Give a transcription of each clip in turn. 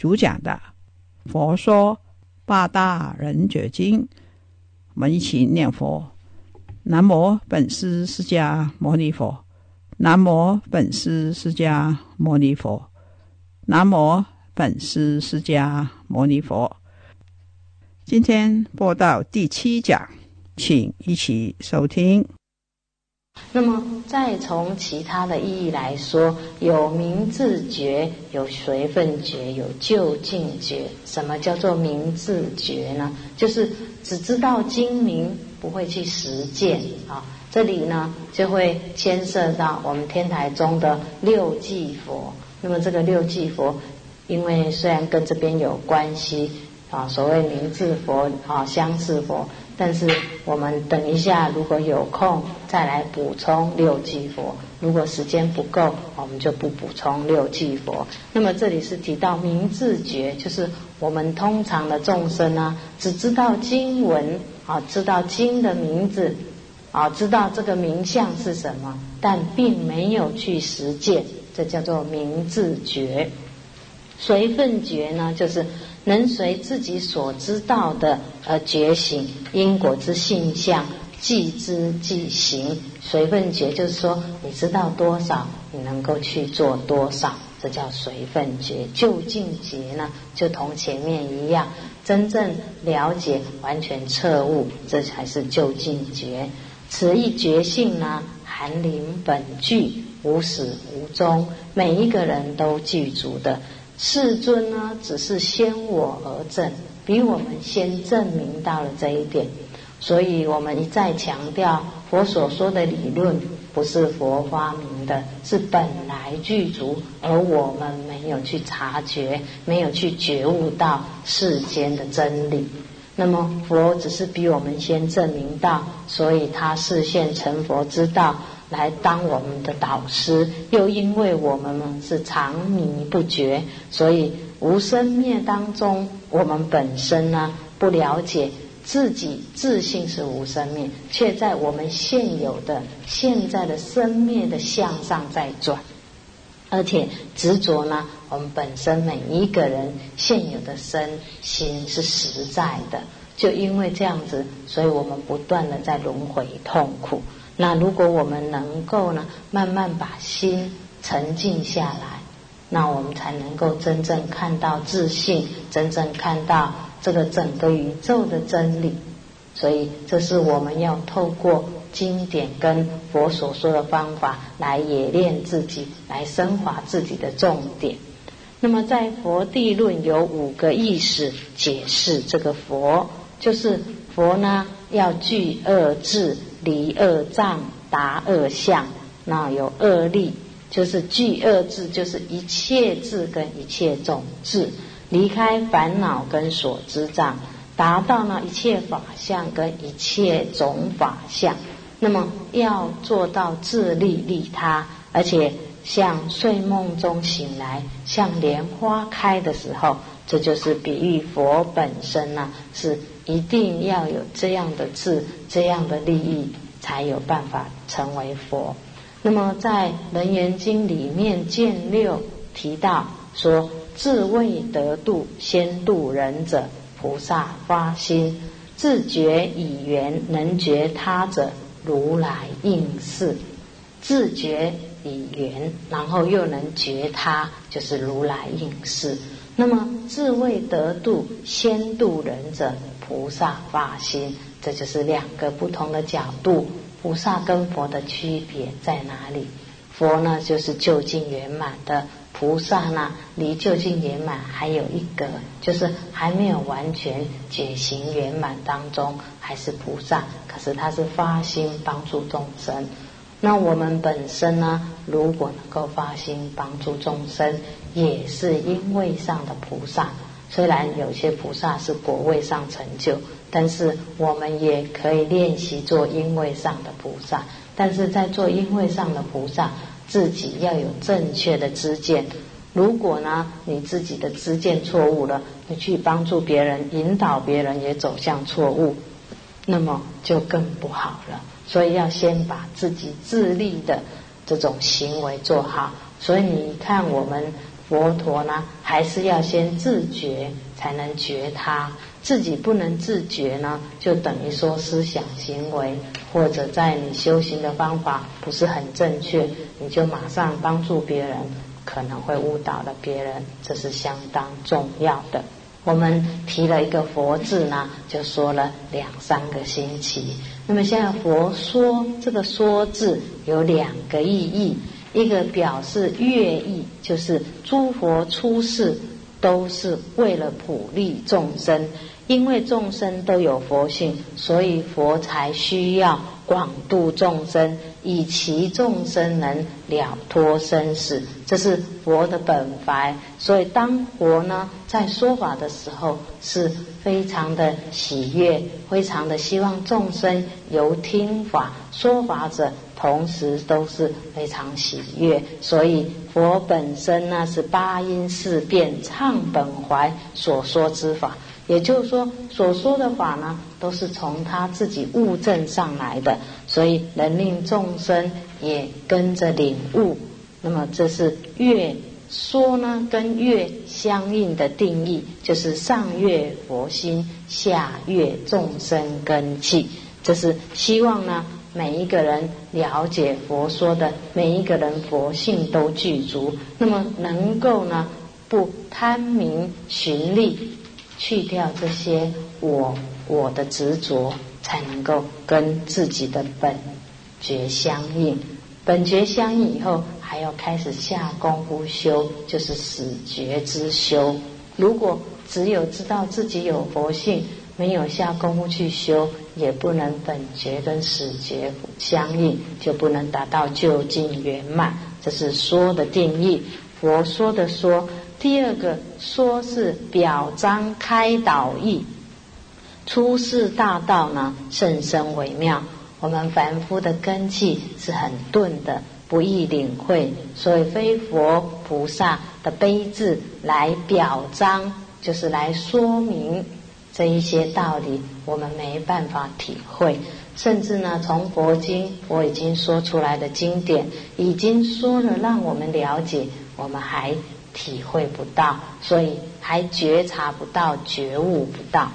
主讲的《佛说八大人觉经》，我们一起念佛：南无本师释迦牟尼佛，南无本师释迦牟尼佛，南无本师释迦牟尼佛。今天播到第七讲，请一起收听。那么，再从其他的意义来说，有明自觉，有随分觉，有究竟觉。什么叫做明自觉呢？就是只知道精明，不会去实践啊。这里呢，就会牵涉到我们天台中的六寂佛。那么，这个六寂佛，因为虽然跟这边有关系啊，所谓明自佛啊，相似佛。但是我们等一下，如果有空再来补充六寂佛。如果时间不够，我们就不补充六寂佛。那么这里是提到明自觉，就是我们通常的众生啊，只知道经文啊，知道经的名字啊，知道这个名相是什么，但并没有去实践，这叫做明自觉。随分觉呢，就是。能随自己所知道的而觉醒因果之性相，即知即行。随分觉就是说，你知道多少，你能够去做多少，这叫随分觉。究竟觉呢，就同前面一样，真正了解、完全彻悟，这才是究竟觉。此一觉性呢，含灵本具，无始无终，每一个人都具足的。世尊呢，只是先我而证，比我们先证明到了这一点，所以我们一再强调，佛所说的理论不是佛发明的，是本来具足，而我们没有去察觉，没有去觉悟到世间的真理。那么佛只是比我们先证明到，所以他示现成佛之道。来当我们的导师，又因为我们呢是长迷不觉，所以无生灭当中，我们本身呢不了解自己自性是无生灭，却在我们现有的现在的生灭的相上在转，而且执着呢，我们本身每一个人现有的身心是实在的，就因为这样子，所以我们不断的在轮回痛苦。那如果我们能够呢，慢慢把心沉静下来，那我们才能够真正看到自信，真正看到这个整个宇宙的真理。所以，这是我们要透过经典跟佛所说的方法来冶炼自己，来升华自己的重点。那么，在《佛地论》有五个意思解释这个佛，就是佛呢要具二智。离二障，達二相，那有二力，就是具二智，就是一切智跟一切种智，离开烦恼跟所知障，达到呢一切法相跟一切种法相。那么要做到自利利他，而且像睡梦中醒来，像莲花开的时候，这就是比喻佛本身呢是。一定要有这样的智，这样的利益，才有办法成为佛。那么在《楞严经》里面見六提到说，自未得度先度人者，菩萨发心，自觉已缘能觉他者，如来应是。自觉以圆，然后又能觉他，就是如来应是。那么自谓得度先度人者，菩萨发心，这就是两个不同的角度。菩萨跟佛的区别在哪里？佛呢，就是究竟圆满的；菩萨呢，离究竟圆满还有一格，就是还没有完全解行圆满当中，还是菩萨。可是他是发心帮助众生。那我们本身呢，如果能够发心帮助众生，也是因位上的菩萨。虽然有些菩萨是果位上成就，但是我们也可以练习做因位上的菩萨。但是在做因位上的菩萨，自己要有正确的知见。如果呢，你自己的知见错误了，你去帮助别人，引导别人也走向错误，那么就更不好了。所以要先把自己自立的这种行为做好。所以你看我们。佛陀呢，还是要先自觉，才能觉他。自己不能自觉呢，就等于说思想行为或者在你修行的方法不是很正确，你就马上帮助别人，可能会误导了别人，这是相当重要的。我们提了一个佛字呢，就说了两三个星期。那么现在佛说这个说字有两个意义。一个表示乐意，就是诸佛出世都是为了普利众生，因为众生都有佛性，所以佛才需要广度众生，以其众生能了脱生死，这是佛的本怀。所以当佛呢在说法的时候，是非常的喜悦，非常的希望众生由听法说法者。同时都是非常喜悦，所以佛本身呢是八音四变唱本怀所说之法，也就是说所说的法呢都是从他自己悟证上来的，所以能令众生也跟着领悟。那么这是乐说呢跟乐相应的定义，就是上乐佛心，下乐众生根器。这是希望呢。每一个人了解佛说的，每一个人佛性都具足，那么能够呢不贪名寻利，去掉这些我我的执着，才能够跟自己的本觉相应。本觉相应以后，还要开始下功夫修，就是死觉之修。如果只有知道自己有佛性，没有下功夫去修，也不能本觉跟始觉相应，就不能达到究竟圆满。这是说的定义。佛说的说，第二个说是表彰开导意。出世大道呢，甚深微妙。我们凡夫的根气是很钝的，不易领会，所以非佛菩萨的悲智来表彰，就是来说明。这一些道理我们没办法体会，甚至呢，从佛经我已经说出来的经典，已经说了让我们了解，我们还体会不到，所以还觉察不到、觉悟不到。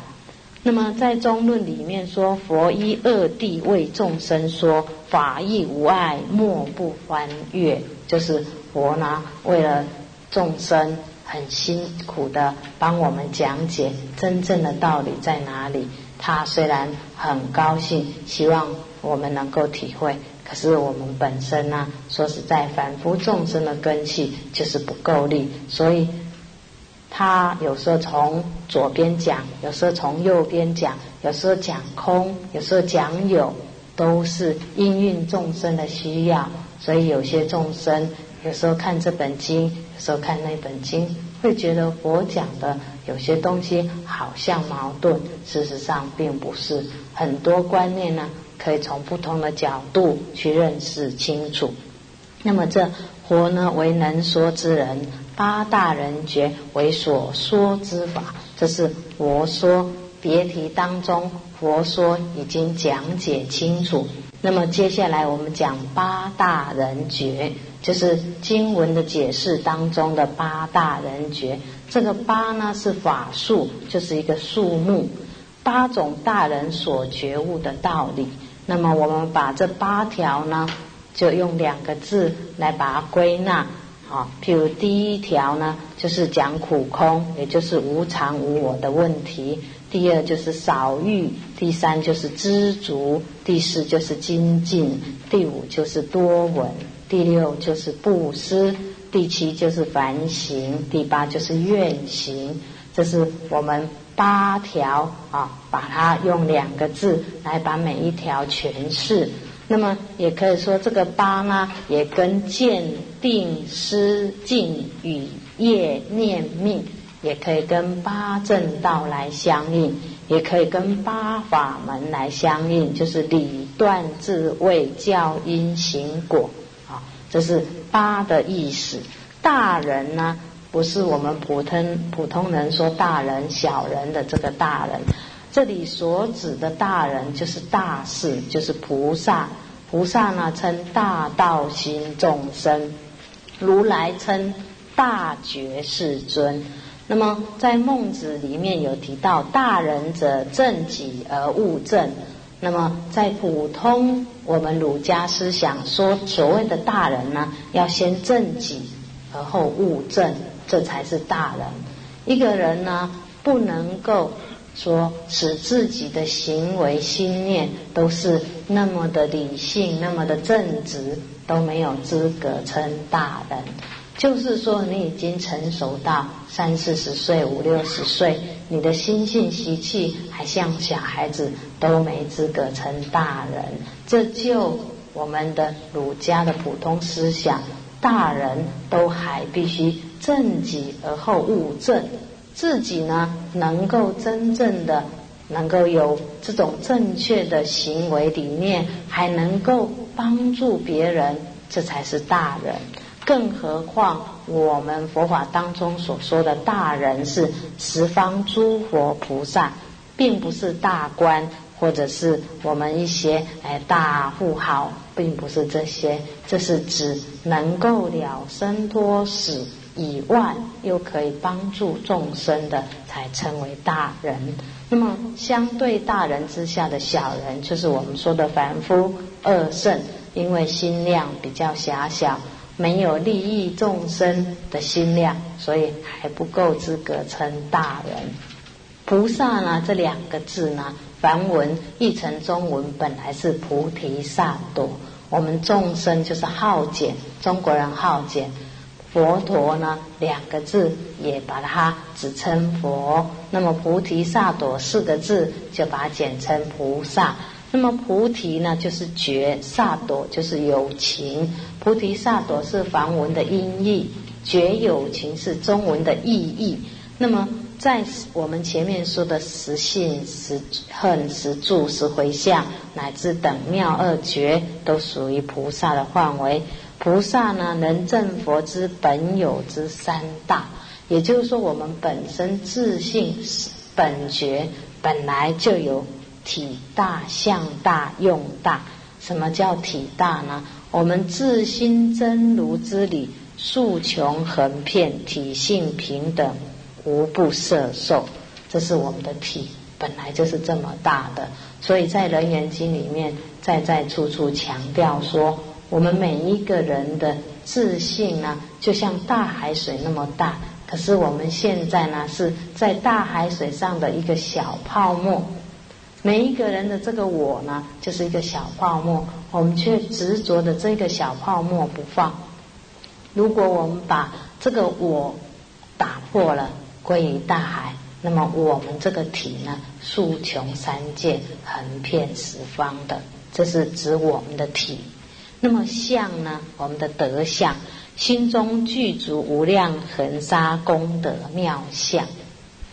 那么在中论里面说，佛依二谛为众生说法义无碍，莫不翻阅，就是佛呢为了众生。很辛苦的帮我们讲解真正的道理在哪里。他虽然很高兴，希望我们能够体会，可是我们本身呢，说实在，凡夫众生的根气就是不够力，所以他有时候从左边讲，有时候从右边讲，有时候讲空，有时候讲有，都是应运众生的需要。所以有些众生有时候看这本经。有时候看那本经，会觉得佛讲的有些东西好像矛盾，事实上并不是。很多观念呢，可以从不同的角度去认识清楚。那么这佛呢为能说之人，八大人觉为所说之法，这是佛说别题当中佛说已经讲解清楚。那么接下来我们讲八大人觉。就是经文的解释当中的八大人觉，这个八呢是法数，就是一个数目，八种大人所觉悟的道理。那么我们把这八条呢就用两个字来把它归纳。啊，譬如第一条呢，就是讲苦空，也就是无常无我的问题；第二就是少欲；第三就是知足；第四就是精进；第五就是多闻；第六就是布施；第七就是反省；第八就是愿行。这是我们八条啊，把它用两个字来把每一条诠释。那么也可以说，这个八呢，也跟见、定、思、静、语、业、念、命，也可以跟八正道来相应，也可以跟八法门来相应，就是理断智慧教因行果啊，这是八的意思。大人呢，不是我们普通普通人说大人、小人的这个大人。这里所指的大人就是大士，就是菩萨。菩萨呢称大道心众生，如来称大觉世尊。那么在孟子里面有提到，大人者正己而物正。那么在普通我们儒家思想说，所谓的大人呢，要先正己而后物正，这才是大人。一个人呢，不能够。说使自己的行为心念都是那么的理性，那么的正直，都没有资格称大人。就是说，你已经成熟到三四十岁、五六十岁，你的心性习气还像小孩子，都没资格称大人。这就我们的儒家的普通思想，大人都还必须正己而后物正。自己呢，能够真正的能够有这种正确的行为理念，还能够帮助别人，这才是大人。更何况我们佛法当中所说的大人，是十方诸佛菩萨，并不是大官，或者是我们一些哎大富豪，并不是这些。这是指能够了生脱死。以外，又可以帮助众生的，才称为大人。那么，相对大人之下的小人，就是我们说的凡夫、二圣，因为心量比较狭小，没有利益众生的心量，所以还不够资格称大人。菩萨呢，这两个字呢，梵文译成中文本来是菩提萨埵，我们众生就是好简，中国人好简。佛陀呢，两个字也把它只称佛。那么菩提萨埵四个字就把它简称菩萨。那么菩提呢，就是觉；萨埵就是有情。菩提萨埵是梵文的音译，觉有情是中文的意义。那么在我们前面说的实性、实恨、实住、实回向，乃至等妙二觉，都属于菩萨的范围。菩萨呢，能证佛之本有之三大，也就是说，我们本身自信本觉本来就有体大、相大、用大。什么叫体大呢？我们自心真如之理，数穷横遍，体性平等，无不摄受。这是我们的体，本来就是这么大的。所以在《楞严经》里面，再再处处强调说。我们每一个人的自信呢，就像大海水那么大。可是我们现在呢，是在大海水上的一个小泡沫。每一个人的这个我呢，就是一个小泡沫，我们却执着的这个小泡沫不放。如果我们把这个我打破了，归于大海，那么我们这个体呢，数穷三界，横遍十方的，这是指我们的体。那么相呢？我们的德相，心中具足无量恒沙功德妙相。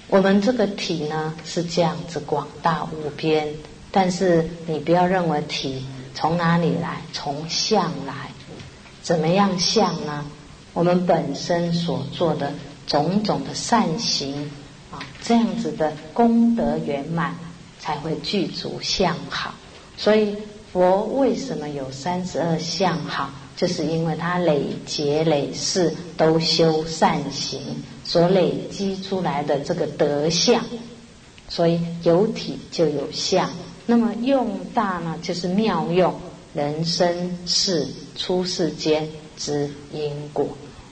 我们这个体呢是这样子广大无边，但是你不要认为体从哪里来，从相来。怎么样相呢？我们本身所做的种种的善行啊，这样子的功德圆满，才会具足相好。所以。佛为什么有三十二相好？就是因为他累劫累世都修善行，所累积出来的这个德相，所以有体就有相。那么用大呢，就是妙用。人生世出世间之因果。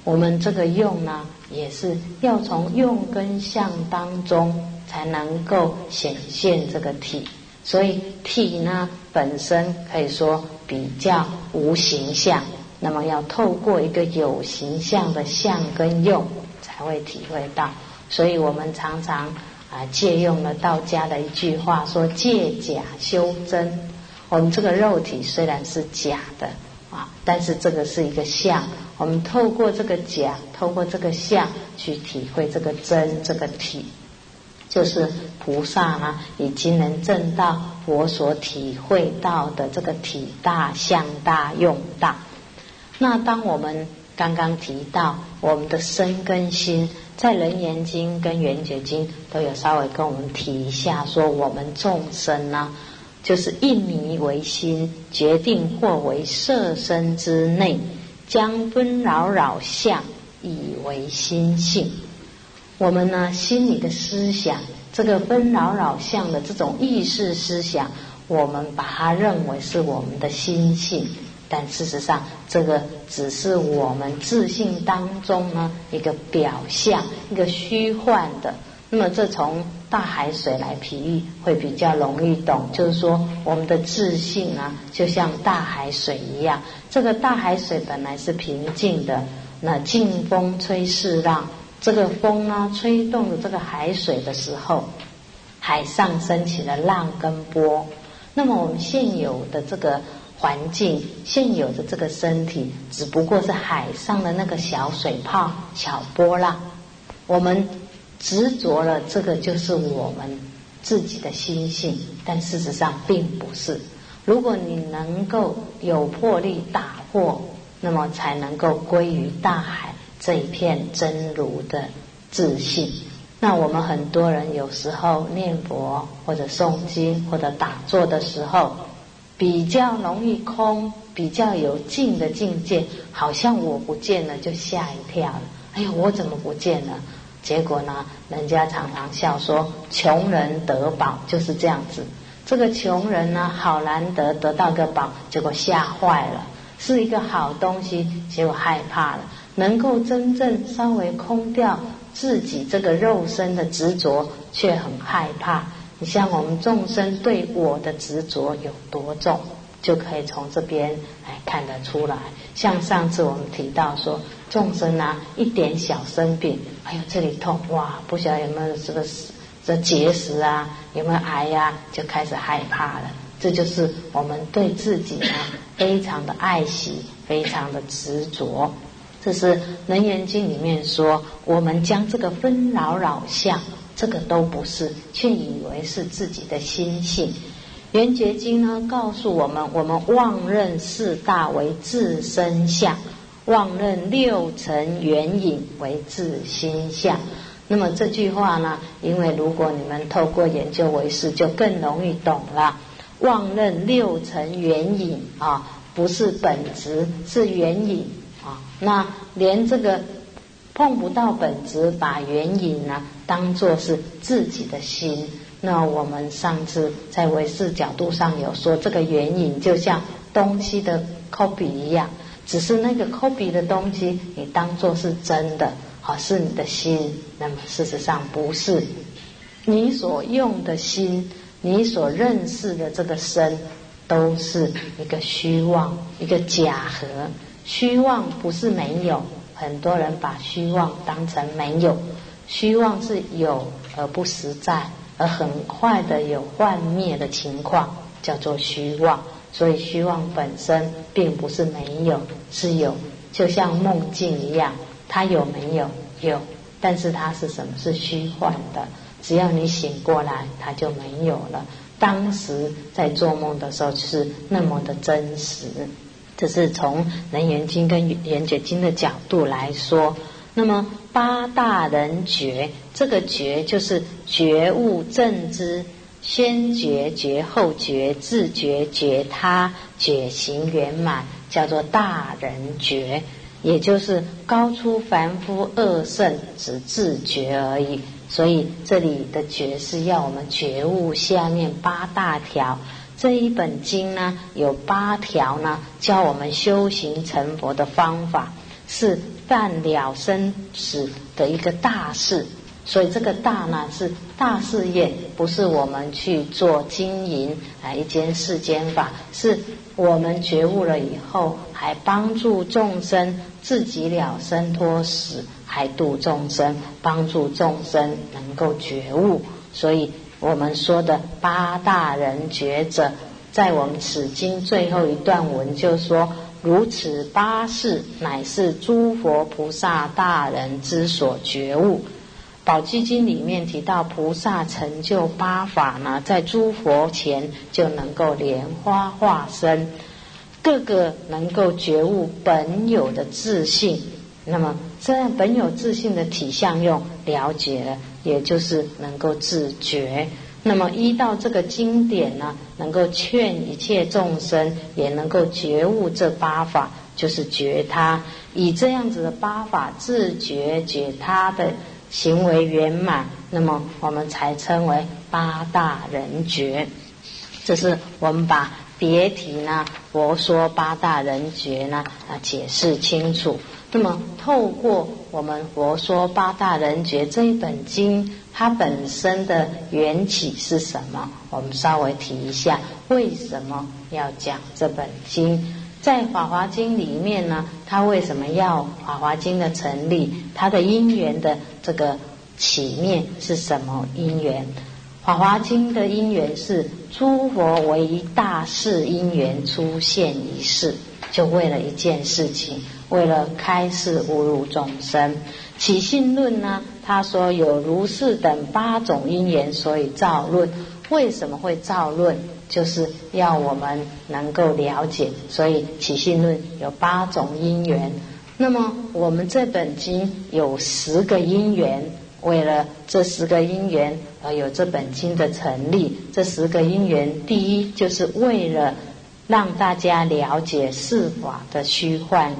我们这个用呢，也是要从用跟相当中才能够显现这个体。所以体呢本身可以说比较无形象，那么要透过一个有形象的相跟用，才会体会到。所以我们常常啊借用了道家的一句话说：“借假修真。”我们这个肉体虽然是假的啊，但是这个是一个相。我们透过这个假，透过这个相去体会这个真这个体，就是菩萨呢已经能证到我所体会到的这个体大、相大、用大。那当我们刚刚提到我们的身跟心。在《楞严经》跟《圆觉经》都有稍微跟我们提一下，说我们众生呢，就是一迷为心，决定或为色身之内，将纷扰扰相以为心性。我们呢，心里的思想，这个纷扰扰相的这种意识思想，我们把它认为是我们的心性。但事实上，这个只是我们自信当中呢一个表象，一个虚幻的。那么，这从大海水来比喻，会比较容易懂。就是说，我们的自信啊，就像大海水一样。这个大海水本来是平静的，那劲风吹势浪，这个风呢吹动了这个海水的时候，海上升起了浪跟波。那么，我们现有的这个。环境现有的这个身体，只不过是海上的那个小水泡、小波浪。我们执着了这个，就是我们自己的心性，但事实上并不是。如果你能够有魄力打破，那么才能够归于大海这一片真如的自信。那我们很多人有时候念佛或者诵经或者打坐的时候。比较容易空，比较有静的境界，好像我不见了就吓一跳了。哎呀，我怎么不见了？结果呢，人家常常笑说，穷人得宝就是这样子。这个穷人呢，好难得得到个宝，结果吓坏了，是一个好东西，结果害怕了。能够真正稍微空掉自己这个肉身的执着，却很害怕。你像我们众生对我的执着有多重，就可以从这边来看得出来。像上次我们提到说，众生啊，一点小生病，哎呦这里痛，哇，不晓得有没有这个这结石啊，有没有癌呀，就开始害怕了。这就是我们对自己呢非常的爱惜，非常的执着。这是《楞严经》里面说，我们将这个纷扰扰相。这个都不是，却以为是自己的心性。《圆觉经》呢，告诉我们：我们妄认四大为自身相，妄认六尘缘影为自心相。那么这句话呢，因为如果你们透过研究为师，就更容易懂了。妄认六尘缘影啊，不是本质，是缘影。那连这个。碰不到本质，把原因呢当做是自己的心。那我们上次在唯识角度上有说，这个原因就像东西的 copy 一样，只是那个 copy 的东西你当做是真的，好是你的心。那么事实上不是，你所用的心，你所认识的这个身，都是一个虚妄，一个假合。虚妄不是没有。很多人把虚妄当成没有，虚妄是有而不实在，而很快的有幻灭的情况，叫做虚妄。所以虚妄本身并不是没有，是有，就像梦境一样，它有没有？有，但是它是什么？是虚幻的。只要你醒过来，它就没有了。当时在做梦的时候是那么的真实。这是从《楞严经》跟《圆觉经》的角度来说，那么八大人觉，这个觉就是觉悟正知，先觉觉后觉，自觉觉他觉行圆满，叫做大人觉，也就是高出凡夫二圣，只自觉而已。所以这里的觉是要我们觉悟下面八大条。这一本经呢，有八条呢，教我们修行成佛的方法，是办了生死的一个大事。所以这个大呢是大事业，不是我们去做经营啊一间世间法，是我们觉悟了以后，还帮助众生自己了生脱死，还度众生，帮助众生能够觉悟。所以我们说的八大人觉者，在我们此经最后一段文就说：如此八事，乃是诸佛菩萨大人之所觉悟。宝积经里面提到，菩萨成就八法呢，在诸佛前就能够莲花化身，个个能够觉悟本有的自信。那么，这样本有自信的体相用了解了，也就是能够自觉。那么，依到这个经典呢，能够劝一切众生也能够觉悟这八法，就是觉他。以这样子的八法自觉觉他的。行为圆满，那么我们才称为八大人觉。这是我们把别题呢，佛说八大人觉呢啊解释清楚。那么透过我们佛说八大人觉这一本经，它本身的缘起是什么？我们稍微提一下，为什么要讲这本经？在《法华经》里面呢，它为什么要《法华经》的成立？它的因缘的这个起面是什么因缘？《法华经》的因缘是诸佛为大事因缘出现一世，就为了一件事情，为了开示侮辱众生。起信论呢，他说有如是等八种因缘，所以造论。为什么会造论？就是要我们能够了解，所以起信论有八种因缘。那么我们这本经有十个因缘，为了这十个因缘而有这本经的成立。这十个因缘，第一就是为了让大家了解世法的虚幻；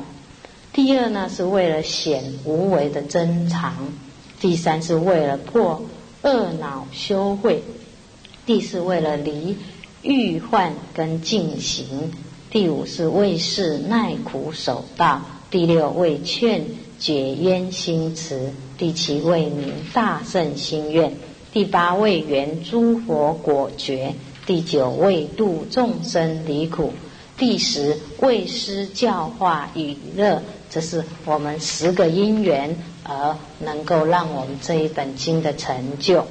第二呢，是为了显无为的真常；第三是为了破恶恼修慧；第四为了离。欲患跟进行，第五是为是耐苦守道，第六为劝解冤心慈，第七为明大圣心愿，第八为圆诸佛果觉，第九为度众生离苦，第十为施教化与乐。这是我们十个因缘，而能够让我们这一本经的成就。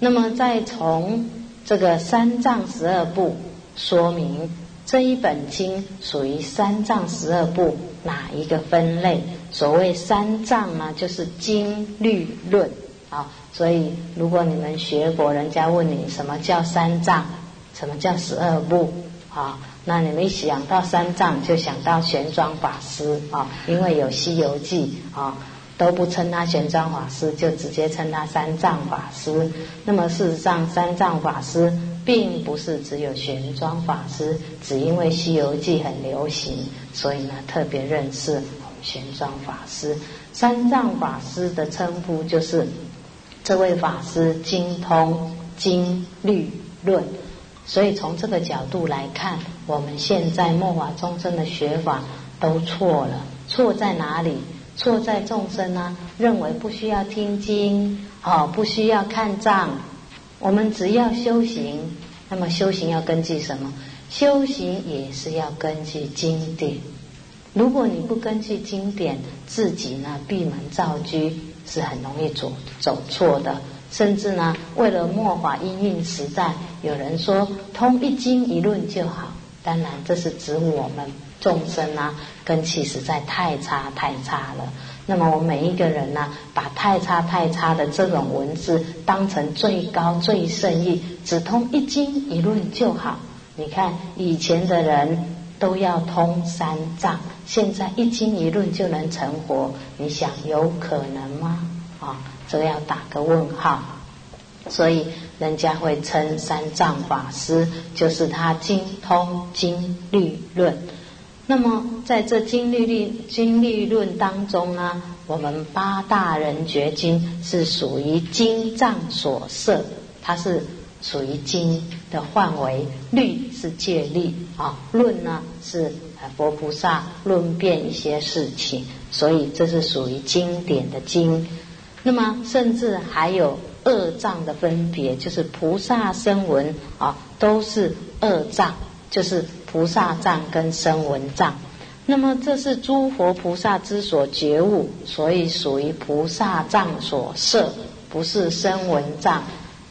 那么再从。这个三藏十二部说明这一本经属于三藏十二部哪一个分类？所谓三藏呢，就是经律论啊。所以如果你们学过，人家问你什么叫三藏，什么叫十二部啊？那你们一想到三藏，就想到玄奘法师啊，因为有《西游记》啊。都不称他玄奘法师，就直接称他三藏法师。那么事实上，三藏法师并不是只有玄奘法师，只因为《西游记》很流行，所以呢特别认识玄奘法师。三藏法师的称呼就是这位法师精通经律论，所以从这个角度来看，我们现在末法众生的学法都错了，错在哪里？错在众生呢，认为不需要听经，哦，不需要看藏，我们只要修行。那么修行要根据什么？修行也是要根据经典。如果你不根据经典，自己呢闭门造车，是很容易走走错的。甚至呢，为了末法因运时代，有人说通一经一论就好。当然，这是指我们。众生啊，根气实在太差太差了。那么我们每一个人呢，把太差太差的这种文字当成最高最圣意，只通一经一论就好。你看以前的人都要通三藏，现在一经一论就能成佛，你想有可能吗？啊，这个要打个问号。所以人家会称三藏法师，就是他精通经律论。那么，在这经律律经律论当中呢，我们八大人觉经是属于经藏所摄，它是属于经的范围，律是戒律啊，论呢是佛菩萨论辩一些事情，所以这是属于经典的经。那么甚至还有二藏的分别，就是菩萨声闻啊，都是二藏，就是菩萨藏跟声闻藏。那么这是诸佛菩萨之所觉悟，所以属于菩萨藏所摄，不是声闻藏。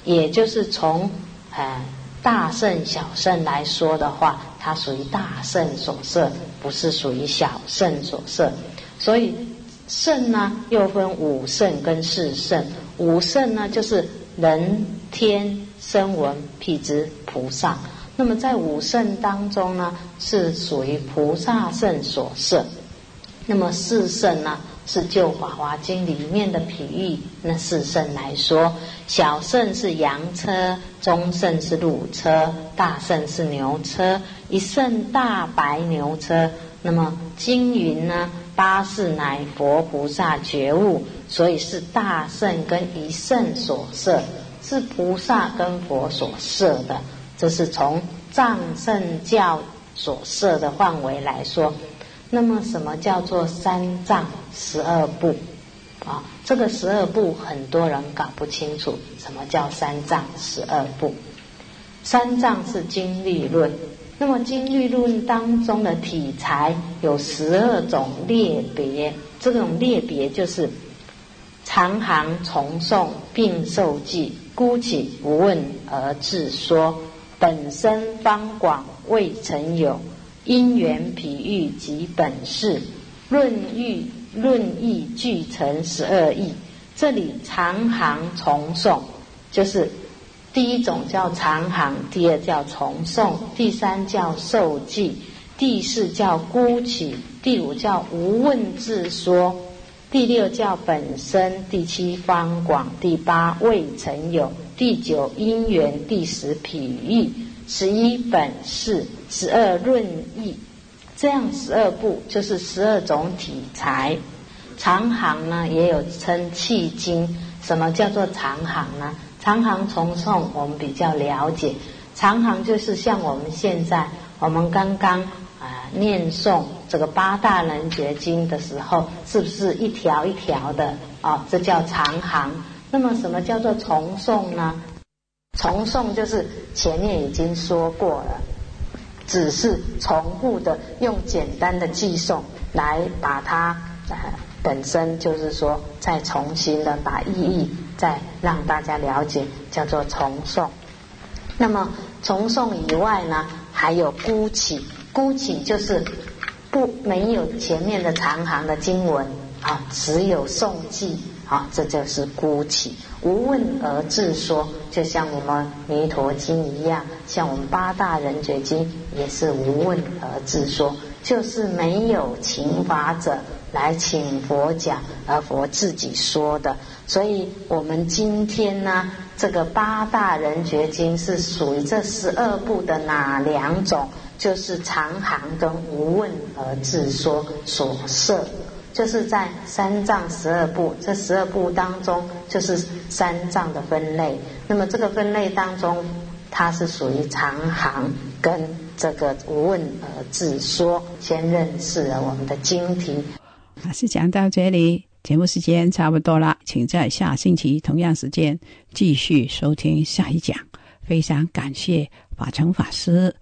也就是从呃大圣小圣来说的话，它属于大圣所摄，不是属于小圣所摄。所以圣呢又分五圣跟四圣。五圣呢就是人天声闻辟支菩萨。那么在五圣当中呢，是属于菩萨圣所摄。那么四圣呢，是就《法华经》里面的譬喻，那四圣来说，小圣是羊车，中圣是鹿车，大圣是牛车，一圣大白牛车。那么经云呢，八世乃佛菩萨觉悟，所以是大圣跟一圣所摄，是菩萨跟佛所摄的。这是从藏圣教所设的范围来说，那么什么叫做三藏十二部？啊，这个十二部很多人搞不清楚，什么叫三藏十二部？三藏是经律论，那么经律论当中的体裁有十二种列别，这种列别就是长行重诵并受记，孤起不问而自说。本身方广未曾有，因缘比喻及本事，论喻论义俱成十二义。这里长行重诵，就是第一种叫长行，第二叫重诵，第三叫受记，第四叫孤起，第五叫无问自说，第六叫本身，第七方广，第八未曾有。第九因缘，第十譬喻，十一本事，十二论义，这样十二部就是十二种体裁。长行呢也有称契经。什么叫做长行呢？长行重诵我们比较了解。长行就是像我们现在我们刚刚啊念诵这个八大人觉经的时候，是不是一条一条的啊？这叫长行。那么，什么叫做重诵呢？重诵就是前面已经说过了，只是重复的用简单的记诵来把它呃本身就是说再重新的把意义再让大家了解，叫做重诵。那么重诵以外呢，还有孤起，孤起就是不没有前面的长行的经文啊，只有诵记。啊，这就是孤起，无问而自说，就像我们弥陀经一样，像我们八大人觉经也是无问而自说，就是没有情法者来请佛讲，而佛自己说的。所以，我们今天呢，这个八大人觉经是属于这十二部的哪两种？就是长行跟无问而自说所设。就是在三藏十二部这十二部当中，就是三藏的分类。那么这个分类当中，它是属于长行跟这个无问而自说。先认识了我们的经题。老师讲到这里，节目时间差不多了，请在下星期同样时间继续收听下一讲。非常感谢法成法师，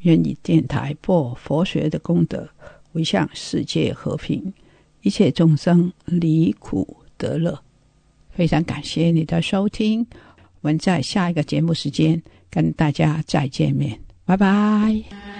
愿以电台播佛学的功德，回向世界和平。一切众生离苦得乐，非常感谢你的收听。我们在下一个节目时间跟大家再见面，拜拜。